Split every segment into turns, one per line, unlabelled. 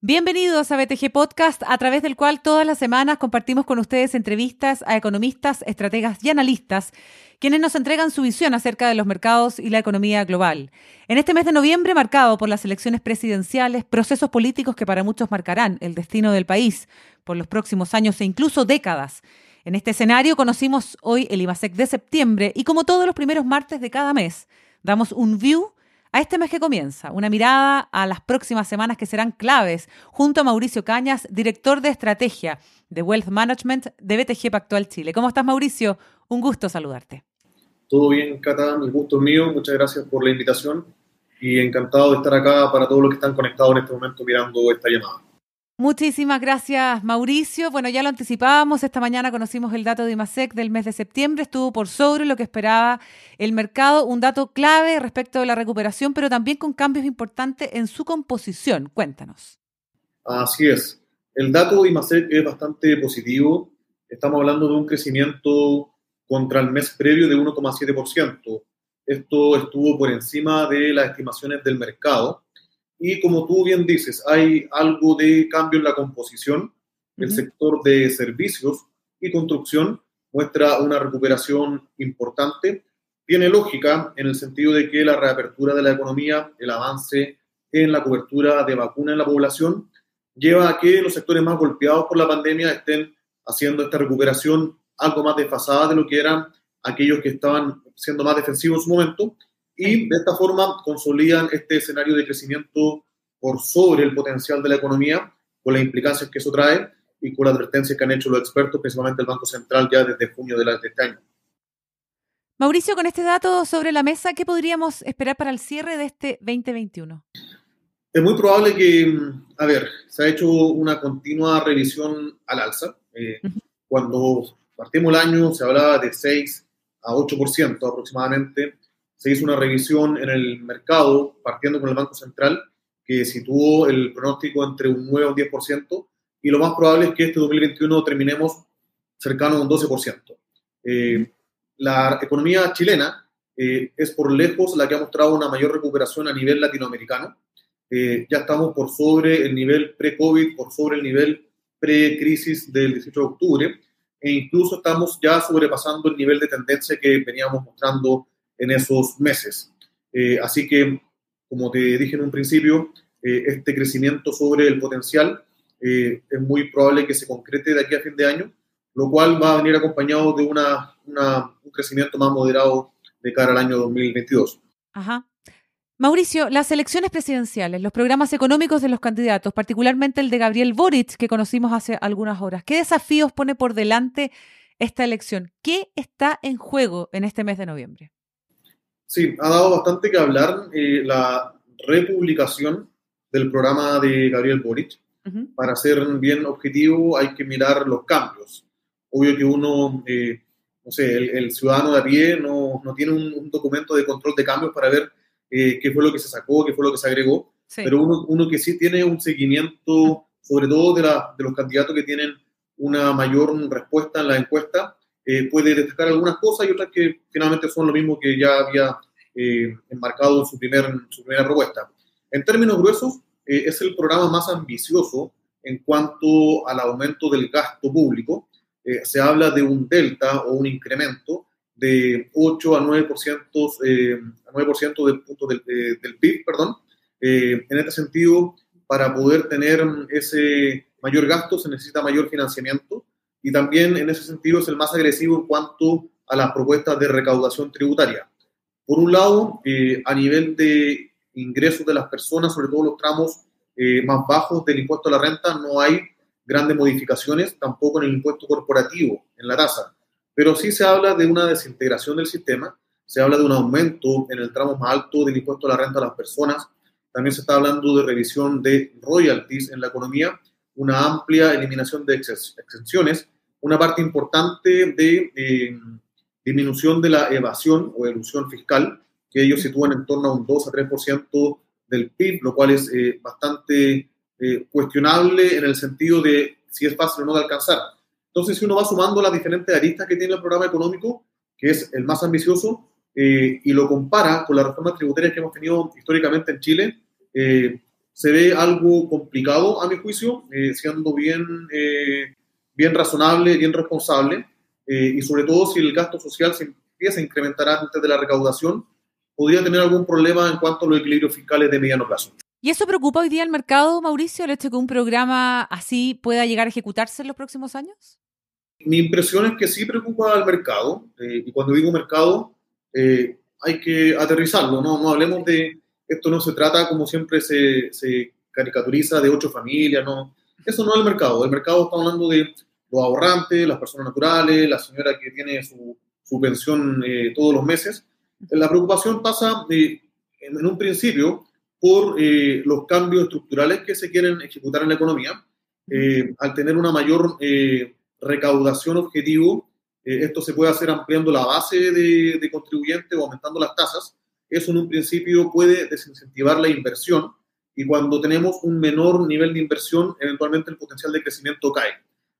Bienvenidos a BTG Podcast, a través del cual todas las semanas compartimos con ustedes entrevistas a economistas, estrategas y analistas, quienes nos entregan su visión acerca de los mercados y la economía global. En este mes de noviembre, marcado por las elecciones presidenciales, procesos políticos que para muchos marcarán el destino del país por los próximos años e incluso décadas. En este escenario conocimos hoy el IMASEC de septiembre y como todos los primeros martes de cada mes, damos un view a este mes que comienza, una mirada a las próximas semanas que serán claves, junto a Mauricio Cañas, director de estrategia de Wealth Management de BTG Pactual Chile. ¿Cómo estás, Mauricio? Un gusto saludarte.
Todo bien, Cata, el gusto es mío. Muchas gracias por la invitación y encantado de estar acá para todos los que están conectados en este momento mirando esta llamada.
Muchísimas gracias, Mauricio. Bueno, ya lo anticipábamos, esta mañana conocimos el dato de IMASEC del mes de septiembre, estuvo por sobre lo que esperaba el mercado, un dato clave respecto de la recuperación, pero también con cambios importantes en su composición. Cuéntanos.
Así es. El dato de IMASEC es bastante positivo. Estamos hablando de un crecimiento contra el mes previo de 1,7%. Esto estuvo por encima de las estimaciones del mercado y como tú bien dices, hay algo de cambio en la composición. El sector de servicios y construcción muestra una recuperación importante. Tiene lógica en el sentido de que la reapertura de la economía, el avance en la cobertura de vacuna en la población, lleva a que los sectores más golpeados por la pandemia estén haciendo esta recuperación algo más desfasada de lo que eran aquellos que estaban siendo más defensivos en su momento y de esta forma consolidan este escenario de crecimiento por sobre el potencial de la economía, con las implicancias que eso trae y con la advertencia que han hecho los expertos, principalmente el Banco Central, ya desde junio de, este año.
Mauricio, con este dato sobre la mesa, ¿qué podríamos esperar para el cierre de este 2021?
Es muy probable que, a ver, se ha hecho una continua revisión al alza. Eh, cuando partimos el año se hablaba de 6 a 8% aproximadamente se hizo una revisión en el mercado, partiendo con el Banco Central, que situó el pronóstico entre un 9 y un 10%, y lo más probable es que este 2021 terminemos cercano a un 12%. Eh, la economía chilena eh, es por lejos la que ha mostrado una mayor recuperación a nivel latinoamericano. Eh, ya estamos por sobre el nivel pre-COVID, por sobre el nivel pre-crisis del 18 de octubre, e incluso estamos ya sobrepasando el nivel de tendencia que veníamos mostrando en esos meses. Eh, así que, como te dije en un principio, eh, este crecimiento sobre el potencial eh, es muy probable que se concrete de aquí a fin de año, lo cual va a venir acompañado de una, un crecimiento más moderado de cara al año 2022.
Ajá. Mauricio, las elecciones presidenciales, los programas económicos de los candidatos, particularmente el de Gabriel Boric, que conocimos hace algunas horas, ¿qué desafíos pone por delante esta elección? ¿Qué está en juego en este mes de noviembre?
Sí, ha dado bastante que hablar eh, la republicación del programa de Gabriel Boric. Para ser bien objetivo hay que mirar los cambios. Obvio que uno, eh, no sé, el, ciudadano de a pie no, no tiene un, documento de control de cambios para ver eh, qué fue lo que se sacó, qué fue lo que se agregó, pero uno, uno, que sí tiene un seguimiento, sobre todo de, la, de los candidatos que tienen una mayor respuesta en la encuesta, eh, puede destacar algunas cosas y otras que finalmente son lo mismo que ya había eh, enmarcado en su, primer, su primera propuesta. En términos gruesos, eh, es el programa más ambicioso en cuanto al aumento del gasto público. se habla de un delta o un incremento de 8 a 9%, a 9 del, punto del, del, PIB. Perdón. en este sentido, para poder tener ese mayor gasto se necesita mayor financiamiento y también en ese sentido es el más agresivo en cuanto a las propuestas de recaudación tributaria. Por un lado, eh, a nivel de ingresos de las personas, sobre todo los tramos eh, más bajos del impuesto a la renta, no hay grandes modificaciones, tampoco en el impuesto corporativo, en la tasa, pero sí se habla de una desintegración del sistema, se habla de un aumento en el tramo más alto del impuesto a la renta a las personas, también se está hablando de revisión de royalties en la economía una amplia eliminación de exenciones, una parte importante de eh, disminución de la evasión o elusión fiscal, que ellos sitúan en torno a un 2 a 3% del PIB, lo cual es eh, bastante eh, cuestionable en el sentido de si es fácil o no de alcanzar. Entonces, si uno va sumando las diferentes aristas que tiene el programa económico, que es el más ambicioso, y lo compara con las reformas tributarias que hemos tenido históricamente en Chile, se ve algo complicado, a mi juicio, siendo bien, bien razonable, bien responsable, y sobre todo si el gasto social se empieza a incrementar antes de la recaudación, podría tener algún problema en cuanto a los equilibrios fiscales de mediano plazo.
¿Y eso preocupa hoy día al mercado, Mauricio, el hecho de que un programa así pueda llegar a ejecutarse en los próximos años?
Mi impresión es que sí preocupa al mercado, eh, y cuando digo mercado, eh, hay que aterrizarlo, ¿no? No hablemos de, esto no se trata como siempre se, se caricaturiza de ocho familias, ¿no? Eso no es el mercado, el mercado está hablando de los ahorrantes, las personas naturales, la señora que tiene su, su pensión eh, todos los meses. La preocupación pasa en, en un principio por eh, los cambios estructurales que se quieren ejecutar en la economía. Eh, al tener una mayor eh, recaudación objetivo, esto se puede hacer ampliando la base de, de contribuyentes o aumentando las tasas. Eso en un principio puede desincentivar la inversión y cuando tenemos un menor nivel de inversión, eventualmente el potencial de crecimiento cae.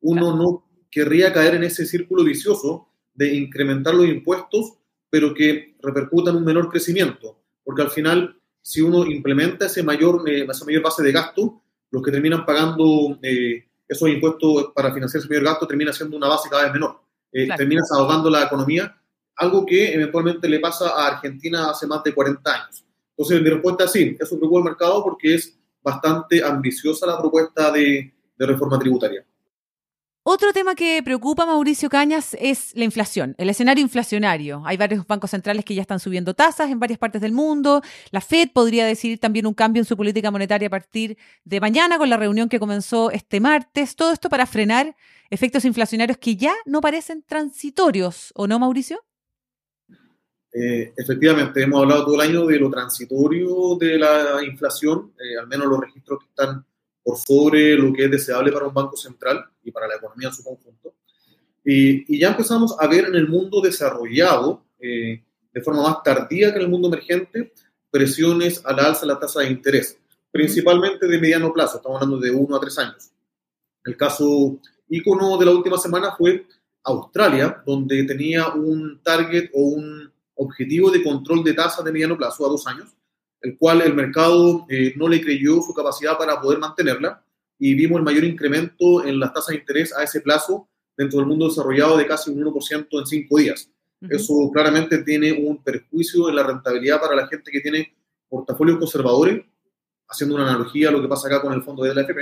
Uno no querría caer en ese círculo vicioso de incrementar los impuestos, pero que repercutan un menor crecimiento, porque al final si uno implementa ese mayor, eh, esa mayor base de gasto, los que terminan pagando eh, esos impuestos para financiar ese mayor gasto termina siendo una base cada vez menor. Eh, Terminas ahogando la economía, algo que eventualmente le pasa a Argentina hace más de 40 años. Entonces, mi respuesta es sí, eso preocupa al mercado porque es bastante ambiciosa la propuesta de reforma tributaria.
Otro tema que preocupa a Mauricio Cañas es la inflación, el escenario inflacionario. Hay varios bancos centrales que ya están subiendo tasas en varias partes del mundo. La Fed podría decidir también un cambio en su política monetaria a partir de mañana con la reunión que comenzó este martes. Todo esto para frenar efectos inflacionarios que ya no parecen transitorios, ¿o no, Mauricio?
Eh, efectivamente, hemos hablado todo el año de lo transitorio de la inflación, eh, al menos los registros que están por sobre lo que es deseable para un banco central y para la economía en su conjunto. Y, ya empezamos a ver en el mundo desarrollado, eh, de forma más tardía que en el mundo emergente, presiones al alza de la tasa de interés, principalmente de mediano plazo, estamos hablando de uno a tres años. El caso ícono de la última semana fue Australia, donde tenía un target o un objetivo de control de tasa de mediano plazo a dos años, el cual el mercado eh, no le creyó su capacidad para poder mantenerla y vimos el mayor incremento en las tasas de interés a ese plazo dentro del mundo desarrollado de casi un 1% en cinco días. Eso claramente tiene un perjuicio en la rentabilidad para la gente que tiene portafolios conservadores, haciendo una analogía a lo que pasa acá con el fondo de la FP.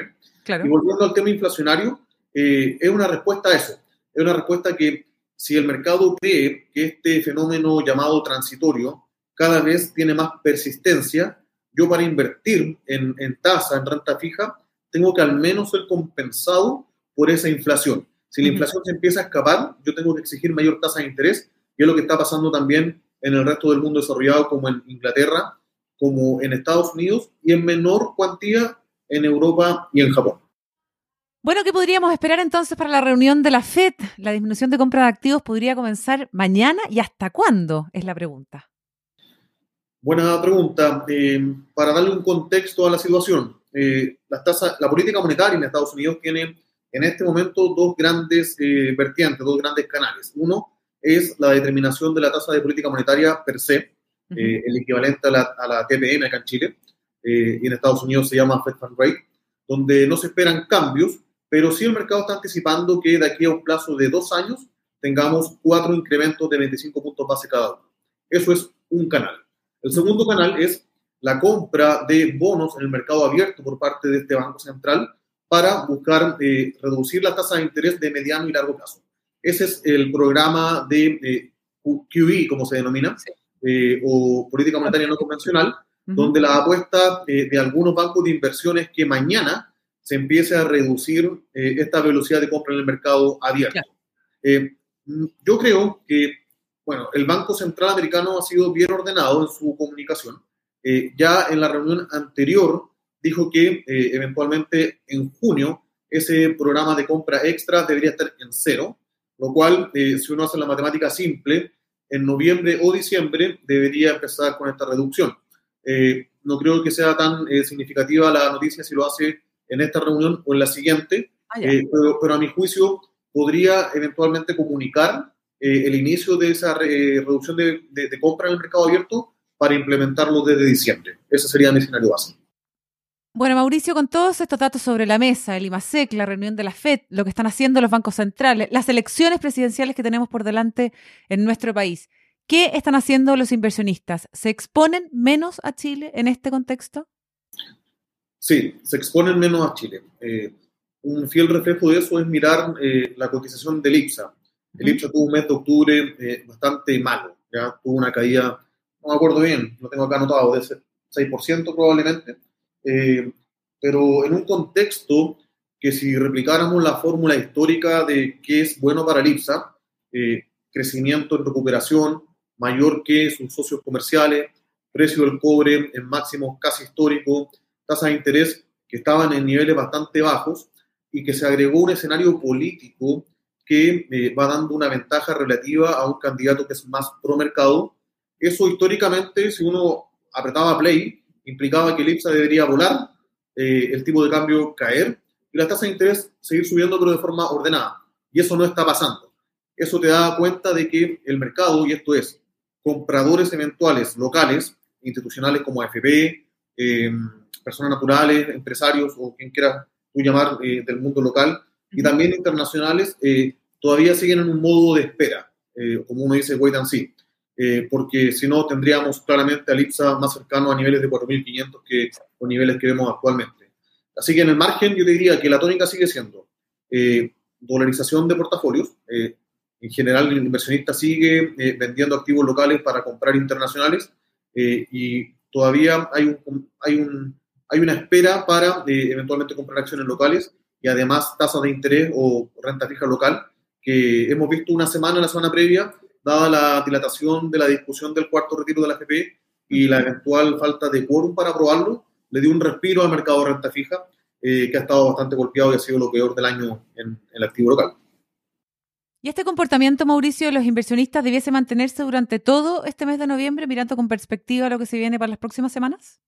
Y volviendo al tema inflacionario, eh, es una respuesta a eso. Es una respuesta que si el mercado cree que este fenómeno llamado transitorio cada vez tiene más persistencia, yo para invertir en, en tasa, en renta fija, tengo que al menos ser compensado por esa inflación. Si la inflación se empieza a escapar, yo tengo que exigir mayor tasa de interés, y es lo que está pasando también en el resto del mundo desarrollado, como en Inglaterra, como en Estados Unidos, y en menor cuantía en Europa y en Japón.
Bueno, ¿qué podríamos esperar entonces para la reunión de la FED? La disminución de compra de activos podría comenzar mañana y hasta cuándo, es la pregunta.
Buena pregunta. Eh, para darle un contexto a la situación, eh, la, la política monetaria en Estados Unidos tiene en este momento dos grandes eh, vertientes, dos grandes canales. Uno es la determinación de la tasa de política monetaria per se, el equivalente a la, a la, TPM acá en Chile, y en Estados Unidos se llama Fed Fund Rate, donde no se esperan cambios, pero sí el mercado está anticipando que de aquí a un plazo de dos años tengamos cuatro incrementos de 25 puntos base cada uno. Eso es un canal. El segundo canal es la compra de bonos en el mercado abierto por parte de este Banco Central para buscar eh, reducir la tasa de interés de mediano y largo plazo. Ese es el programa de QE, como se denomina, eh, o política monetaria no convencional, donde la apuesta eh, de algunos bancos de inversiones que mañana se empiece a reducir esta velocidad de compra en el mercado abierto. yo creo que bueno, el Banco Central Americano ha sido bien ordenado en su comunicación. Eh, ya en la reunión anterior dijo que eh, eventualmente en junio ese programa de compra extra debería estar en cero, lo cual, eh, si uno hace la matemática simple, en noviembre o diciembre debería empezar con esta reducción. no creo que sea tan significativa la noticia si lo hace en esta reunión o en la siguiente, ah, pero, pero, a mi juicio podría eventualmente comunicar eh, el inicio de esa reducción de, de, compra en el mercado abierto para implementarlo desde diciembre. Ese sería mi escenario base.
Bueno, Mauricio, con todos estos datos sobre la mesa, el IMASEC, la reunión de la FED, lo que están haciendo los bancos centrales, las elecciones presidenciales que tenemos por delante en nuestro país, ¿qué están haciendo los inversionistas? ¿Se exponen menos a Chile en este contexto?
Sí, se exponen menos a Chile. Eh, un fiel reflejo de eso es mirar eh, la cotización del IPSA. El IPSA tuvo un mes de octubre eh, bastante malo, ya tuvo una caída, no me acuerdo bien, lo tengo acá anotado, de ese 6% probablemente, pero en un contexto que si replicáramos la fórmula histórica de qué es bueno para el IPSA, crecimiento en recuperación mayor que sus socios comerciales, precio del cobre en máximos casi históricos, tasas de interés que estaban en niveles bastante bajos y que se agregó un escenario político que eh, va dando una ventaja relativa a un candidato que es más pro mercado. Eso históricamente, si uno apretaba play, implicaba que el IPSA debería volar, eh, el tipo de cambio caer y la tasa de interés seguir subiendo pero de forma ordenada. Y eso no está pasando. Eso te da cuenta de que el mercado, y esto es compradores eventuales locales, institucionales como AFP, eh, personas naturales, empresarios o quien quiera tú llamar eh, del mundo local, y también internacionales, eh, todavía siguen en un modo de espera, eh, como uno dice, wait and see, porque si no tendríamos claramente al IPSA más cercano a niveles de 4.500 que los niveles que vemos actualmente. Así que en el margen yo diría que la tónica sigue siendo dolarización de portafolios, en general el inversionista sigue vendiendo activos locales para comprar internacionales y todavía hay un, hay un hay una espera para eventualmente comprar acciones locales y además tasas de interés o renta fija local, que hemos visto una semana, la semana previa, dada la dilatación de la discusión del cuarto retiro de la FP y la eventual falta de quórum para aprobarlo, le dio un respiro al mercado de renta fija, eh, que ha estado bastante golpeado y ha sido lo peor del año en, el activo local.
¿Y este comportamiento, Mauricio, de los inversionistas debiese mantenerse durante todo este mes de noviembre, mirando con perspectiva lo que se viene para las próximas semanas?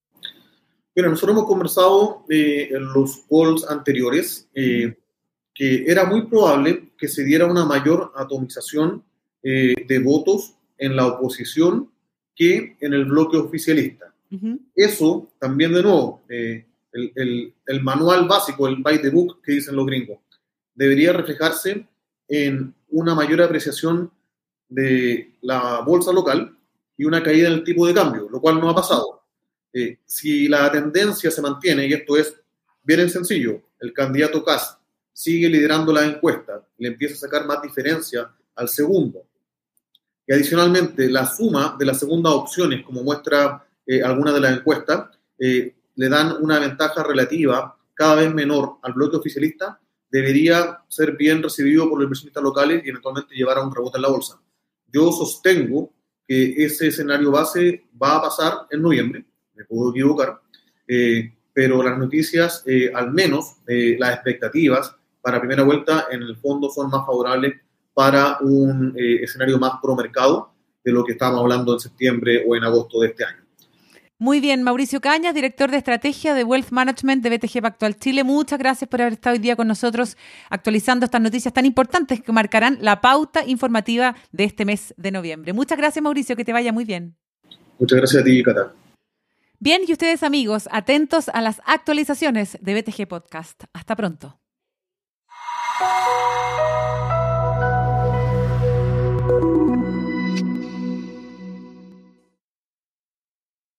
Mira, nosotros hemos conversado eh, en los calls anteriores eh, que era muy probable que se diera una mayor atomización eh, de votos en la oposición que en el bloque oficialista. Eso también, de nuevo, el, el, el, manual básico, el by the book que dicen los gringos, debería reflejarse en una mayor apreciación de la bolsa local y una caída en el tipo de cambio, lo cual no ha pasado. Eh, si la tendencia se mantiene, y esto es bien sencillo, el candidato Cast sigue liderando la encuesta, le empieza a sacar más diferencia al segundo. Y adicionalmente, la suma de las segundas opciones, como muestra eh, alguna de las encuestas, eh, le dan una ventaja relativa cada vez menor al bloque oficialista, debería ser bien recibido por los inversionistas locales y eventualmente llevar a un rebote en la bolsa. Yo sostengo que ese escenario base va a pasar en noviembre me puedo equivocar, eh, pero las noticias, eh, al menos eh, las expectativas para primera vuelta, en el fondo son más favorables para un escenario más pro mercado de lo que estábamos hablando en septiembre o en agosto de este año.
Muy bien, Mauricio Cañas, director de estrategia de Wealth Management de BTG Pactual Chile. Muchas gracias por haber estado hoy día con nosotros actualizando estas noticias tan importantes que marcarán la pauta informativa de este mes de noviembre. Muchas gracias, Mauricio, que te vaya muy bien.
Muchas gracias a ti, Cata.
Bien, y ustedes amigos, atentos a las actualizaciones de BTG Podcast. Hasta pronto.